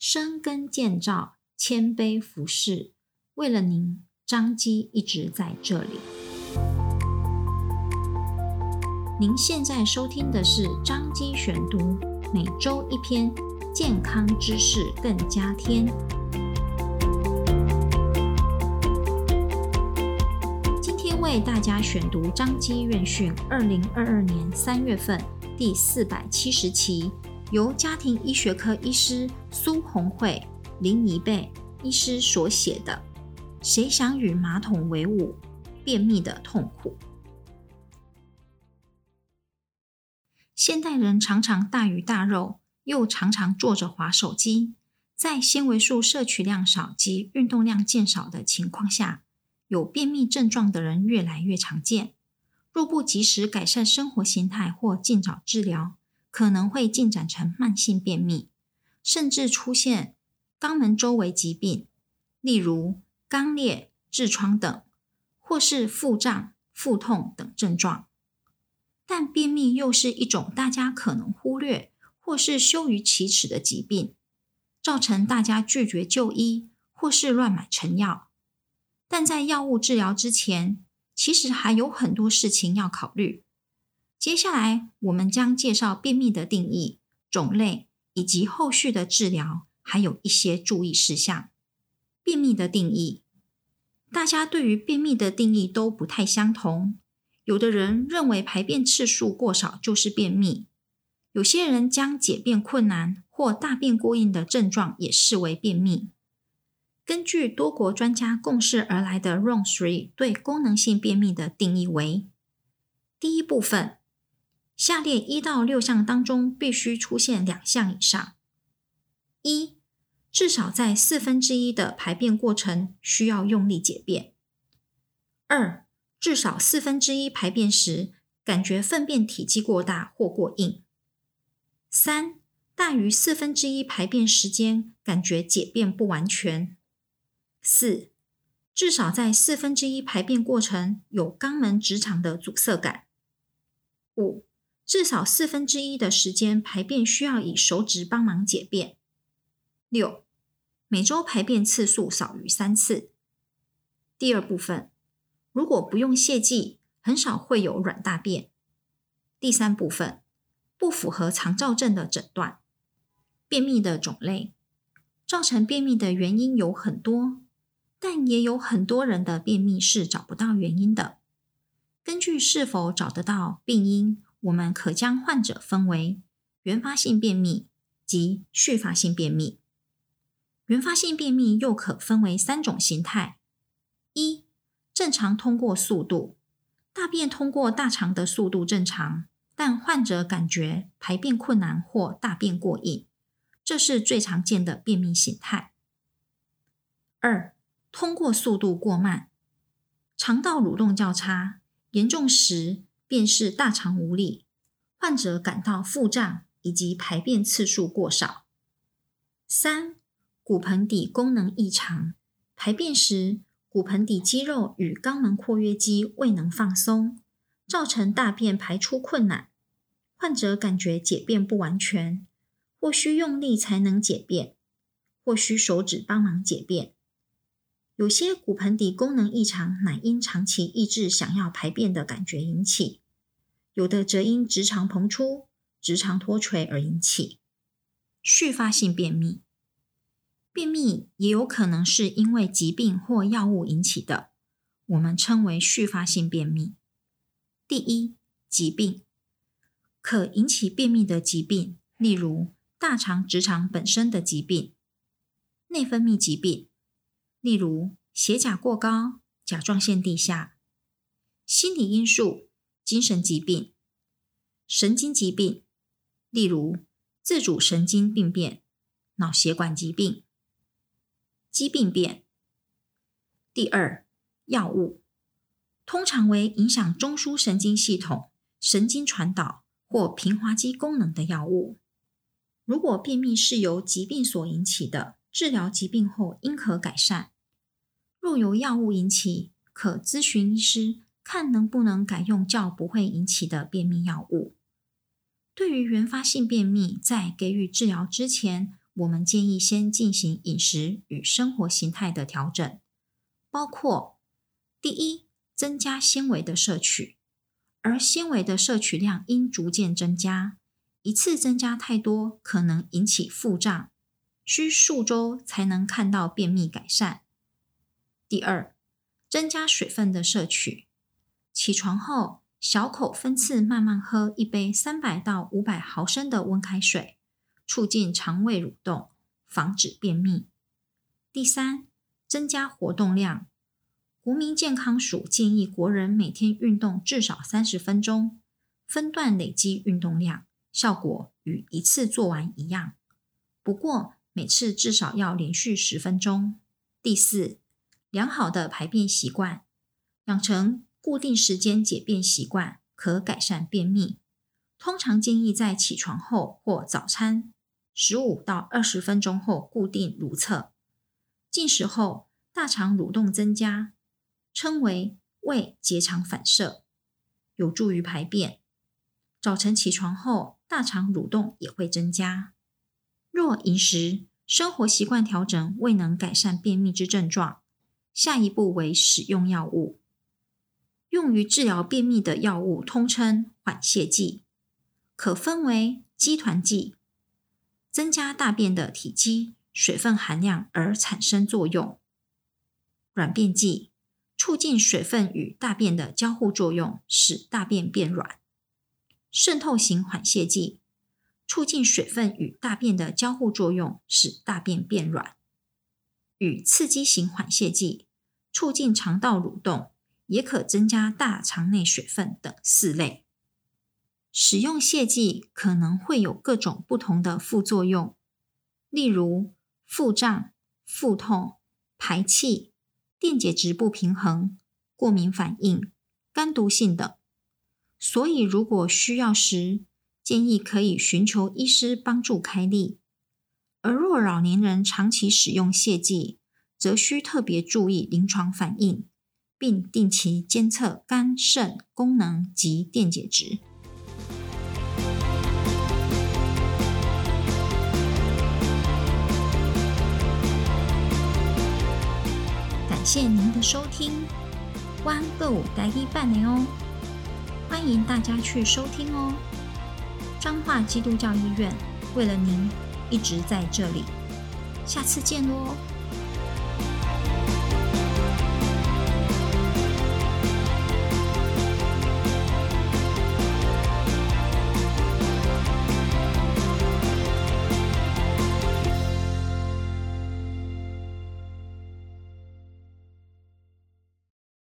深耕建造，谦卑服侍，为了您，张基一直在这里。您现在收听的是张基选读，每周一篇健康知识，更加添。今天为大家选读张基院讯二零二二年三月份第四百七十期。由家庭医学科医师苏红慧、林宜贝医师所写的《谁想与马桶为伍？便秘的痛苦》。现代人常常大鱼大肉，又常常坐着滑手机，在纤维素摄取量少及运动量渐少的情况下，有便秘症状的人越来越常见。若不及时改善生活形态或尽早治疗，可能会进展成慢性便秘，甚至出现肛门周围疾病，例如肛裂、痔疮等，或是腹胀、腹痛等症状。但便秘又是一种大家可能忽略或是羞于启齿的疾病，造成大家拒绝就医或是乱买成药。但在药物治疗之前，其实还有很多事情要考虑。接下来，我们将介绍便秘的定义、种类以及后续的治疗，还有一些注意事项。便秘的定义，大家对于便秘的定义都不太相同。有的人认为排便次数过少就是便秘，有些人将解便困难或大便过硬的症状也视为便秘。根据多国专家共识而来的 ROM3 对功能性便秘的定义为：第一部分。下列一到六项当中，必须出现两项以上：一、至少在四分之一的排便过程需要用力解便；二、至少四分之一排便时感觉粪便体积过大或过硬；三、大于四分之一排便时间感觉解便不完全；四、至少在四分之一排便过程有肛门直肠的阻塞感；五、至少四分之一的时间排便需要以手指帮忙解便。六，每周排便次数少于三次。第二部分，如果不用泻剂，很少会有软大便。第三部分，不符合肠燥症的诊断。便秘的种类，造成便秘的原因有很多，但也有很多人的便秘是找不到原因的。根据是否找得到病因，我们可将患者分为原发性便秘及续发性便秘。原发性便秘又可分为三种形态：一、正常通过速度，大便通过大肠的速度正常，但患者感觉排便困难或大便过硬，这是最常见的便秘形态；二、通过速度过慢，肠道蠕动较差，严重时，便是大肠无力，患者感到腹胀以及排便次数过少。三、骨盆底功能异常，排便时骨盆底肌肉与肛门括约肌未能放松，造成大便排出困难，患者感觉解便不完全，或需用力才能解便，或需手指帮忙解便。有些骨盆底功能异常乃因长期抑制想要排便的感觉引起，有的则因直肠膨出、直肠脱垂而引起。续发性便秘，便秘也有可能是因为疾病或药物引起的，我们称为续发性便秘。第一，疾病可引起便秘的疾病，例如大肠、直肠本身的疾病、内分泌疾病。例如血钾过高、甲状腺低下；心理因素、精神疾病；神经疾病，例如自主神经病变、脑血管疾病、肌病变。第二，药物通常为影响中枢神经系统、神经传导或平滑肌功能的药物。如果便秘是由疾病所引起的，治疗疾病后应可改善。若由药物引起，可咨询医师，看能不能改用较不会引起的便秘药物。对于原发性便秘，在给予治疗之前，我们建议先进行饮食与生活形态的调整，包括第一，增加纤维的摄取，而纤维的摄取量应逐渐增加，一次增加太多可能引起腹胀，需数周才能看到便秘改善。第二，增加水分的摄取，起床后小口分次慢慢喝一杯三百到五百毫升的温开水。促进肠胃蠕动，防止便秘。第三，增加活动量。国民健康署建议国人每天运动至少三十分钟，分段累积运动量，效果与一次做完一样。不过每次至少要连续十分钟。第四，良好的排便习惯，养成固定时间解便习惯，可改善便秘。通常建议在起床后或早餐。十五到二十分钟后固定如厕，进食后大肠蠕动增加，称为胃结肠反射，有助于排便。早晨起床后大肠蠕动也会增加。若饮食生活习惯调整未能改善便秘之症状，下一步为使用药物。用于治疗便秘的药物通称缓泻剂，可分为肌团剂。增加大便的体积、水分含量而产生作用。软便剂促进水分与大便的交互作用，使大便变软。渗透型缓泻剂促进水分与大便的交互作用，使大便变软。与刺激型缓泻剂促进肠道蠕动，也可增加大肠内水分等四类。使用泻剂可能会有各种不同的副作用，例如腹胀、腹痛、排气、电解质不平衡、过敏反应、肝毒性等。所以，如果需要时，建议可以寻求医师帮助开立。而若老年人长期使用泻剂，则需特别注意临床反应，并定期监测肝肾功能及电解质。感谢您的收听，湾个五待一半年哦，欢迎大家去收听哦。彰化基督教医院为了您一直在这里，下次见喽。